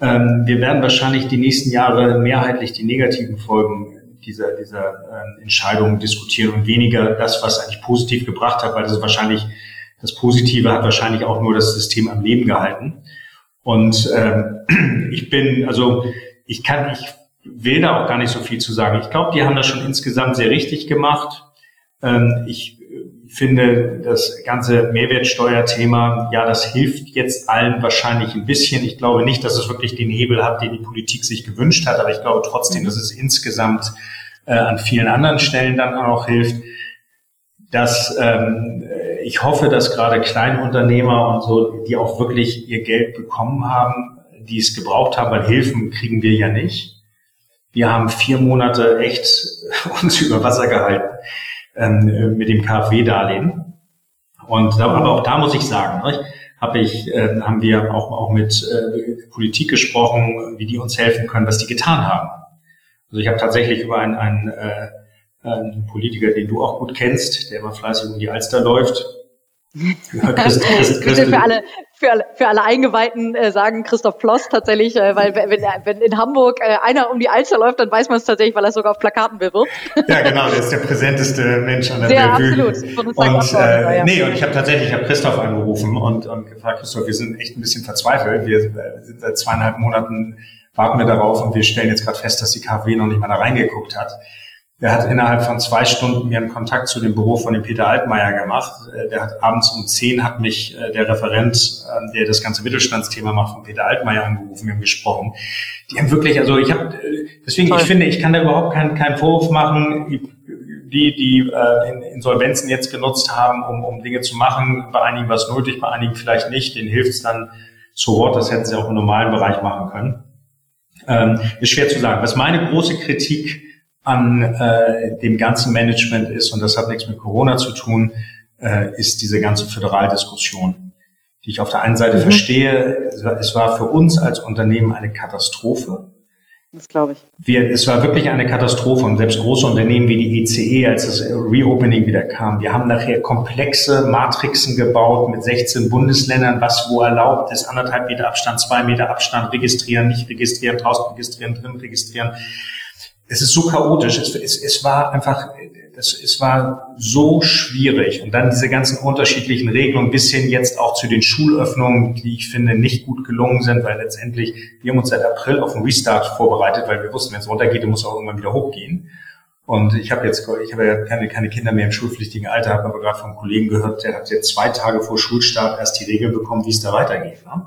Ähm, wir werden wahrscheinlich die nächsten Jahre mehrheitlich die negativen Folgen dieser, dieser äh, Entscheidungen diskutieren und weniger das, was eigentlich positiv gebracht hat, weil das ist wahrscheinlich das Positive hat wahrscheinlich auch nur das System am Leben gehalten. Und ähm, ich bin, also ich kann, ich will da auch gar nicht so viel zu sagen. Ich glaube, die haben das schon insgesamt sehr richtig gemacht. Ähm, ich finde das ganze Mehrwertsteuerthema, ja, das hilft jetzt allen wahrscheinlich ein bisschen. Ich glaube nicht, dass es wirklich den Hebel hat, den die Politik sich gewünscht hat, aber ich glaube trotzdem, dass es insgesamt äh, an vielen anderen Stellen dann auch hilft. Dass ähm, ich hoffe, dass gerade Kleinunternehmer und so, die auch wirklich ihr Geld bekommen haben, die es gebraucht haben, weil Hilfen kriegen wir ja nicht. Wir haben vier Monate echt uns über Wasser gehalten ähm, mit dem KfW-Darlehen. Und aber auch da muss ich sagen, ne, habe ich, äh, haben wir auch, auch mit äh, Politik gesprochen, wie die uns helfen können, was die getan haben. Also ich habe tatsächlich über ein, ein äh, ein Politiker, den du auch gut kennst, der immer fleißig um die Alster läuft, ja, Christ, Christ, Christ, für alle, für alle, für alle Eingeweihten äh, sagen Christoph Ploss tatsächlich, äh, weil wenn, wenn in Hamburg äh, einer um die Alster läuft, dann weiß man es tatsächlich, weil er sogar auf Plakaten bewirbt. Ja, genau, der ist der präsenteste Mensch an der ja, Bellevue. absolut. Und, äh, ja. nee, und ich habe tatsächlich, ich habe Christoph angerufen und, und gefragt, Christoph, wir sind echt ein bisschen verzweifelt. Wir äh, sind seit zweieinhalb Monaten, warten wir darauf und wir stellen jetzt gerade fest, dass die KfW noch nicht mal da reingeguckt hat. Der hat innerhalb von zwei Stunden mir einen Kontakt zu dem Büro von dem Peter Altmaier gemacht. Äh, der hat abends um zehn hat mich äh, der Referent, ähm, der das ganze Mittelstandsthema macht, von Peter Altmaier angerufen, wir haben gesprochen. Die haben wirklich, also ich habe, äh, deswegen, ich finde, ich kann da überhaupt keinen keinen Vorwurf machen. Die, die äh, Insolvenzen jetzt genutzt haben, um, um Dinge zu machen. Bei einigen war es nötig, bei einigen vielleicht nicht. Denen hilft es dann zu Wort. Das hätten sie auch im normalen Bereich machen können. Ähm, ist schwer zu sagen. Was meine große Kritik an äh, dem ganzen Management ist, und das hat nichts mit Corona zu tun, äh, ist diese ganze Föderaldiskussion, die ich auf der einen Seite mhm. verstehe. Es war für uns als Unternehmen eine Katastrophe. Das glaube ich. Wir, es war wirklich eine Katastrophe und selbst große Unternehmen wie die ECE, e, als das Reopening wieder kam, wir haben nachher komplexe Matrixen gebaut mit 16 Bundesländern, was wo erlaubt ist, anderthalb Meter Abstand, zwei Meter Abstand, registrieren, nicht registrieren, draußen registrieren, drin registrieren es ist so chaotisch. Es, es, es war einfach, es, es war so schwierig. Und dann diese ganzen unterschiedlichen Regelungen bis hin jetzt auch zu den Schulöffnungen, die ich finde nicht gut gelungen sind, weil letztendlich wir haben uns seit April auf einen Restart vorbereitet, weil wir wussten, wenn es runtergeht, dann muss auch irgendwann wieder hochgehen. Und ich habe jetzt, ich habe ja keine, keine Kinder mehr im schulpflichtigen Alter, habe aber gerade vom Kollegen gehört, der hat jetzt zwei Tage vor Schulstart erst die Regel bekommen, wie es da weitergeht. Ne?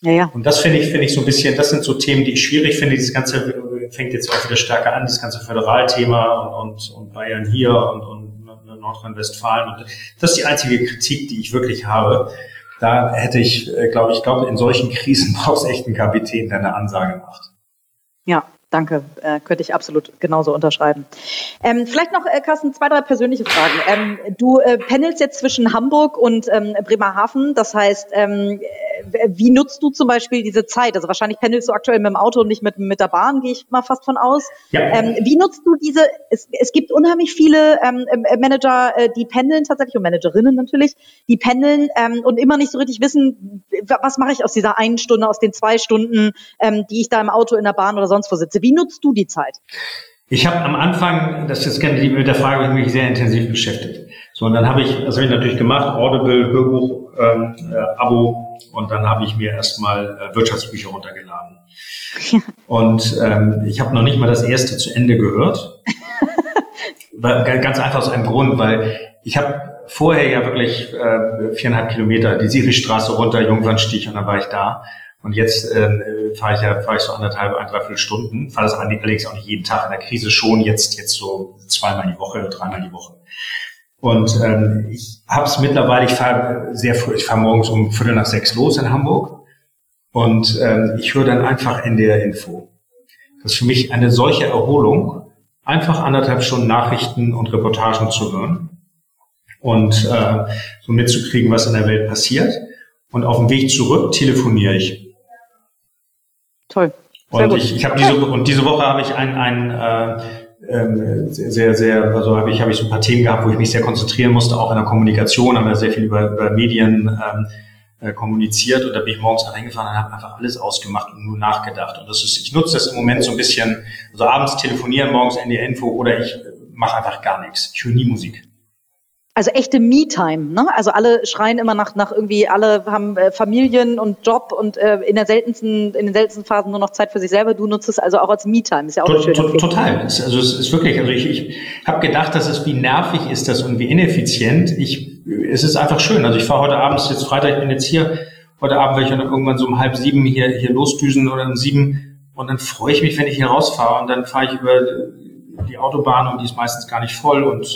Ja, ja. Und das finde ich, finde ich so ein bisschen, das sind so Themen, die ich schwierig finde, dieses ganze fängt jetzt auch wieder stärker an, das ganze Föderalthema und, und, und Bayern hier und, und Nordrhein-Westfalen. Und das ist die einzige Kritik, die ich wirklich habe. Da hätte ich, äh, glaube ich, glaube, in solchen Krisen brauchst echt einen Kapitän, der eine Ansage macht. Ja, danke. Äh, könnte ich absolut genauso unterschreiben. Ähm, vielleicht noch, äh, Carsten, zwei, drei persönliche Fragen. Ähm, du äh, pendelst jetzt zwischen Hamburg und ähm, Bremerhaven. Das heißt, ähm, wie nutzt du zum Beispiel diese Zeit? Also wahrscheinlich pendelst du aktuell mit dem Auto und nicht mit, mit der Bahn, gehe ich mal fast von aus. Ja. Ähm, wie nutzt du diese, es, es gibt unheimlich viele ähm, äh, Manager, äh, die pendeln tatsächlich und Managerinnen natürlich, die pendeln ähm, und immer nicht so richtig wissen, was mache ich aus dieser einen Stunde, aus den zwei Stunden, ähm, die ich da im Auto, in der Bahn oder sonst wo sitze. Wie nutzt du die Zeit? Ich habe am Anfang, das ist gerne mit der Frage, mich sehr intensiv beschäftigt. So, und dann habe ich, das habe ich natürlich gemacht, Audible, Hörbuch, ähm, äh, Abo, und dann habe ich mir erstmal äh, Wirtschaftsbücher runtergeladen. und ähm, ich habe noch nicht mal das erste zu Ende gehört. ganz einfach aus einem Grund, weil ich habe vorher ja wirklich äh, viereinhalb Kilometer die Siristraße runter, Jungfernstich, und dann war ich da. Und jetzt äh, fahre ich ja fahre ich so anderthalb, ein, dreiviertel Stunden. Fahre das allerdings auch nicht jeden Tag in der Krise schon, jetzt, jetzt so zweimal die Woche, dreimal die Woche. Und ähm, ich habe es mittlerweile, ich fahre sehr früh, ich fahre morgens um Viertel nach sechs los in Hamburg und ähm, ich höre dann einfach NDR Info. Das ist für mich eine solche Erholung, einfach anderthalb Stunden Nachrichten und Reportagen zu hören und äh, so mitzukriegen, was in der Welt passiert. Und auf dem Weg zurück telefoniere ich Toll. Sehr und gut. ich, ich habe diese und diese Woche habe ich ein, ein äh, ähm, sehr, sehr, also habe ich, habe ich so ein paar Themen gehabt, wo ich mich sehr konzentrieren musste, auch in der Kommunikation, haben wir sehr viel über, über Medien ähm, äh, kommuniziert und da bin ich morgens reingefahren und habe einfach alles ausgemacht und nur nachgedacht. Und das ist, ich nutze das im Moment so ein bisschen, also abends telefonieren, morgens ND-Info oder ich mache einfach gar nichts. Ich höre nie Musik also echte Me-Time, ne? Also alle schreien immer nach, nach irgendwie, alle haben äh, Familien und Job und äh, in der seltensten, in den seltensten Phasen nur noch Zeit für sich selber. Du nutzt es also auch als Me-Time, ist ja auch to, schön. To, total. Also es ist wirklich, also ich, ich habe gedacht, dass es wie nervig ist das und wie ineffizient. Ich, es ist einfach schön. Also ich fahre heute Abend, jetzt Freitag, ich bin jetzt hier, heute Abend werde ich dann irgendwann so um halb sieben hier, hier losdüsen oder um sieben und dann freue ich mich, wenn ich hier rausfahre und dann fahre ich über die Autobahn und die ist meistens gar nicht voll und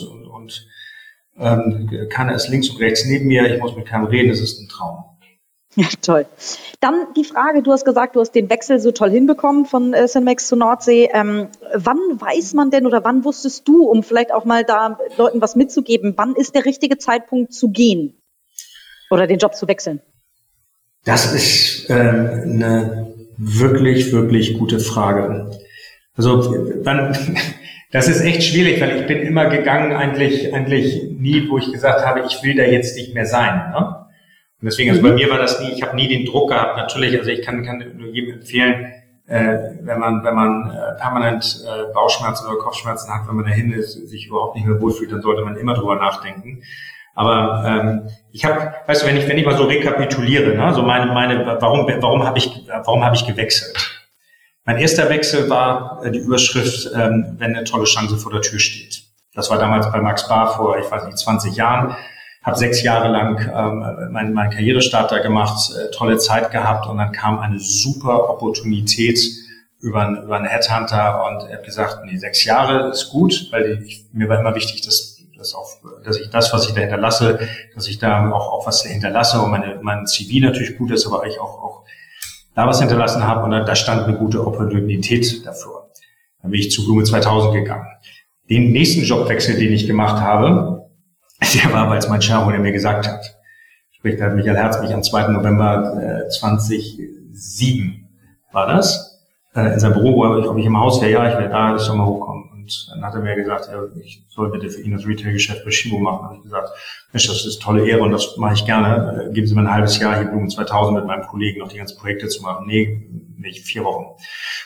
ähm, keiner ist links und rechts neben mir, ich muss mit keinem reden, es ist ein Traum. Ja, toll. Dann die Frage, du hast gesagt, du hast den Wechsel so toll hinbekommen von äh, Cinemax zu Nordsee. Ähm, wann weiß man denn oder wann wusstest du, um vielleicht auch mal da Leuten was mitzugeben, wann ist der richtige Zeitpunkt zu gehen oder den Job zu wechseln? Das ist äh, eine wirklich, wirklich gute Frage. Also wann, das ist echt schwierig, weil ich bin immer gegangen, eigentlich, eigentlich nie, wo ich gesagt habe, ich will da jetzt nicht mehr sein. Ne? Und deswegen, also bei mhm. mir war das nie, ich habe nie den Druck gehabt, natürlich, also ich kann, kann nur jedem empfehlen, äh, wenn man, wenn man äh, permanent äh, Bauchschmerzen oder Kopfschmerzen hat, wenn man dahin ist, sich überhaupt nicht mehr wohlfühlt, dann sollte man immer drüber nachdenken. Aber ähm, ich habe, weißt du, wenn ich, wenn ich mal so rekapituliere, ne, so meine, meine, warum, warum habe ich, warum habe ich gewechselt? Mein erster Wechsel war äh, die Überschrift, ähm, wenn eine tolle Chance vor der Tür steht. Das war damals bei Max Bar vor, ich weiß nicht, 20 Jahren. Habe sechs Jahre lang ähm, meinen mein Karrierestart da gemacht, äh, tolle Zeit gehabt und dann kam eine super Opportunität über, über einen Headhunter und er hat gesagt, nee, sechs Jahre ist gut, weil ich, mir war immer wichtig, dass, dass, auch, dass ich das, was ich da hinterlasse, dass ich da auch, auch was hinterlasse und meine, mein CV natürlich gut ist, aber ich auch, auch da was hinterlassen habe und da stand eine gute Opportunität dafür. Dann bin ich zu Blume 2000 gegangen. Den nächsten Jobwechsel, den ich gemacht habe, der war, es mein Shareholder mir gesagt hat. Sprich, da hat Michael Herz mich am 2. November äh, 2007 war das, äh, in seinem Büro, wo ich, ob ich im Haus wäre, ja, ich werde da, ich soll mal hochkommen. Und dann hat er mir gesagt, ja, ich soll bitte für ihn das Retail-Geschäft bei Shibo machen. Habe ich gesagt, Mensch, das ist tolle Ehre und das mache ich gerne. Äh, geben Sie mir ein halbes Jahr hier Blumen 2000 mit meinem Kollegen noch die ganzen Projekte zu machen. Nee, nicht vier Wochen.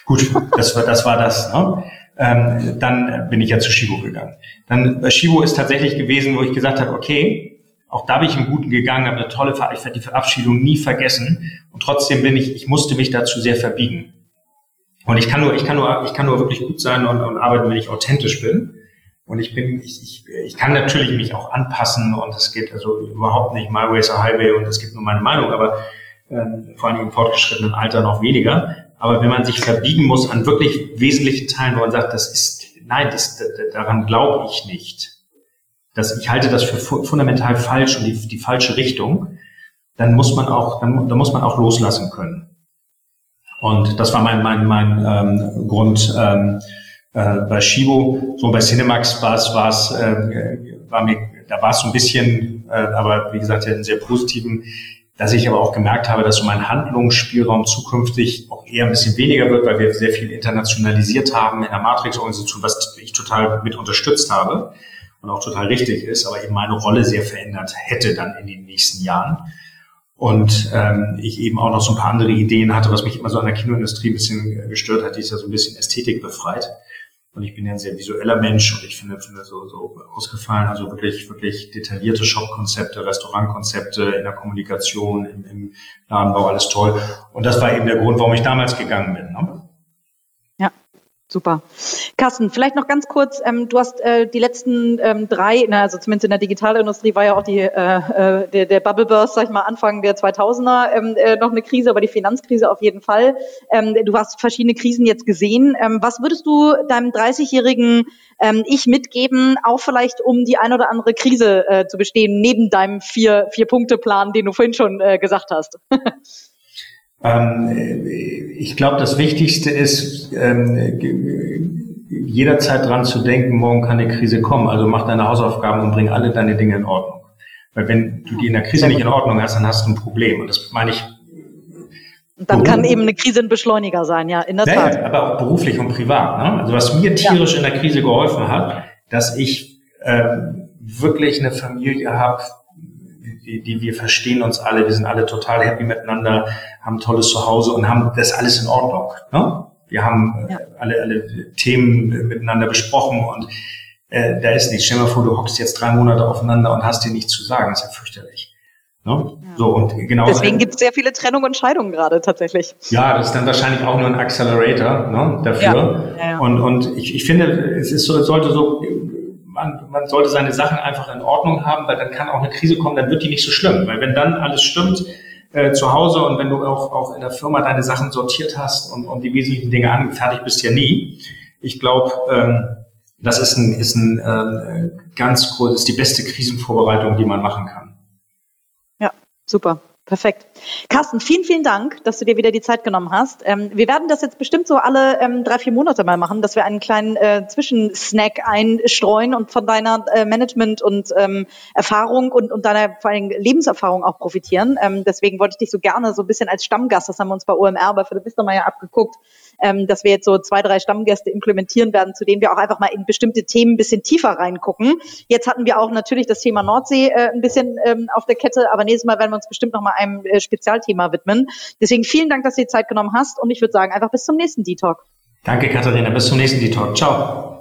Gut, das war das. War das ne? Ähm, dann bin ich ja zu Shibo gegangen. Dann bei Shibo ist tatsächlich gewesen, wo ich gesagt habe, okay, auch da bin ich im Guten gegangen, habe eine tolle Ver ich werde die Verabschiedung nie vergessen und trotzdem bin ich, ich musste mich dazu sehr verbiegen. Und ich kann nur, ich kann nur, ich kann nur wirklich gut sein und, und arbeiten, wenn ich authentisch bin. Und ich bin, ich, ich, ich kann natürlich mich auch anpassen und es geht also überhaupt nicht my way is a highway und es gibt nur meine Meinung, aber ähm, vor allem im fortgeschrittenen Alter noch weniger. Aber wenn man sich verbiegen muss an wirklich wesentlichen Teilen, wo man sagt, das ist, nein, das, daran glaube ich nicht. Das, ich halte das für fundamental falsch und die, die falsche Richtung, dann muss man auch, dann, dann muss man auch loslassen können. Und das war mein, mein, mein ähm, Grund ähm, äh, bei Shibo. So bei Cinemax war es, war es, äh, war mir, da war es so ein bisschen, äh, aber wie gesagt, einen sehr positiven, dass ich aber auch gemerkt habe, dass so mein Handlungsspielraum zukünftig auch eher ein bisschen weniger wird, weil wir sehr viel internationalisiert haben in der Matrix-Organisation, was ich total mit unterstützt habe und auch total richtig ist, aber eben meine Rolle sehr verändert hätte dann in den nächsten Jahren. Und ähm, ich eben auch noch so ein paar andere Ideen hatte, was mich immer so an der Kinoindustrie ein bisschen gestört hat, die ist ja so ein bisschen Ästhetik befreit. Und ich bin ja ein sehr visueller Mensch und ich finde, finde so, so ausgefallen, also wirklich, wirklich detaillierte Shop-Konzepte, Restaurantkonzepte in der Kommunikation, im, im Ladenbau, alles toll. Und das war eben der Grund, warum ich damals gegangen bin. Ne? Super. Carsten, vielleicht noch ganz kurz, ähm, du hast äh, die letzten ähm, drei, na, also zumindest in der Digitalindustrie war ja auch die, äh, äh, der, der Bubble Burst, sag ich mal, Anfang der 2000er ähm, äh, noch eine Krise, aber die Finanzkrise auf jeden Fall. Ähm, du hast verschiedene Krisen jetzt gesehen. Ähm, was würdest du deinem 30-jährigen ähm, Ich mitgeben, auch vielleicht um die ein oder andere Krise äh, zu bestehen, neben deinem Vier-Punkte-Plan, den du vorhin schon äh, gesagt hast? Ähm, ich glaube, das Wichtigste ist, ähm, jederzeit dran zu denken, morgen kann eine Krise kommen. Also mach deine Hausaufgaben und bring alle deine Dinge in Ordnung. Weil wenn du die in der Krise nicht in Ordnung hast, dann hast du ein Problem. Und das meine ich. Dann kann eben eine Krise ein Beschleuniger sein, ja, in der naja, Tat. Aber auch beruflich und privat. Ne? Also was mir tierisch ja. in der Krise geholfen hat, dass ich äh, wirklich eine Familie habe, die, die wir verstehen uns alle, wir sind alle total happy miteinander, haben tolles Zuhause und haben das alles in Ordnung. Ne? Wir haben äh, ja. alle, alle Themen miteinander besprochen und äh, da ist nichts. Stell dir mal vor, du hockst jetzt drei Monate aufeinander und hast dir nichts zu sagen. Das ist ja fürchterlich. Ne? Ja. So, und genau Deswegen gibt es sehr viele Trennungen und Scheidungen gerade tatsächlich. Ja, das ist dann wahrscheinlich auch nur ein Accelerator ne, dafür. Ja. Ja, und, und ich, ich finde, es ist so, es sollte so man, man sollte seine Sachen einfach in Ordnung haben, weil dann kann auch eine Krise kommen, dann wird die nicht so schlimm. Weil wenn dann alles stimmt äh, zu Hause und wenn du auch, auch in der Firma deine Sachen sortiert hast und, und die wesentlichen Dinge angefertigt bist, ja nie. Ich glaube, ähm, das ist ein, ist ein äh, ganz groß, ist die beste Krisenvorbereitung, die man machen kann. Ja, super. Perfekt. Carsten, vielen, vielen Dank, dass du dir wieder die Zeit genommen hast. Ähm, wir werden das jetzt bestimmt so alle ähm, drei, vier Monate mal machen, dass wir einen kleinen äh, Zwischensnack einstreuen und von deiner äh, Management- und ähm, Erfahrung und, und deiner vor allem Lebenserfahrung auch profitieren. Ähm, deswegen wollte ich dich so gerne so ein bisschen als Stammgast, das haben wir uns bei OMR, bei Philipp Wistermeier abgeguckt, ähm, dass wir jetzt so zwei, drei Stammgäste implementieren werden, zu denen wir auch einfach mal in bestimmte Themen ein bisschen tiefer reingucken. Jetzt hatten wir auch natürlich das Thema Nordsee äh, ein bisschen ähm, auf der Kette, aber nächstes Mal werden wir uns bestimmt noch mal einem äh, Spezialthema widmen. Deswegen vielen Dank, dass du die Zeit genommen hast und ich würde sagen, einfach bis zum nächsten D-Talk. Danke, Katharina. Bis zum nächsten D-Talk. Ciao.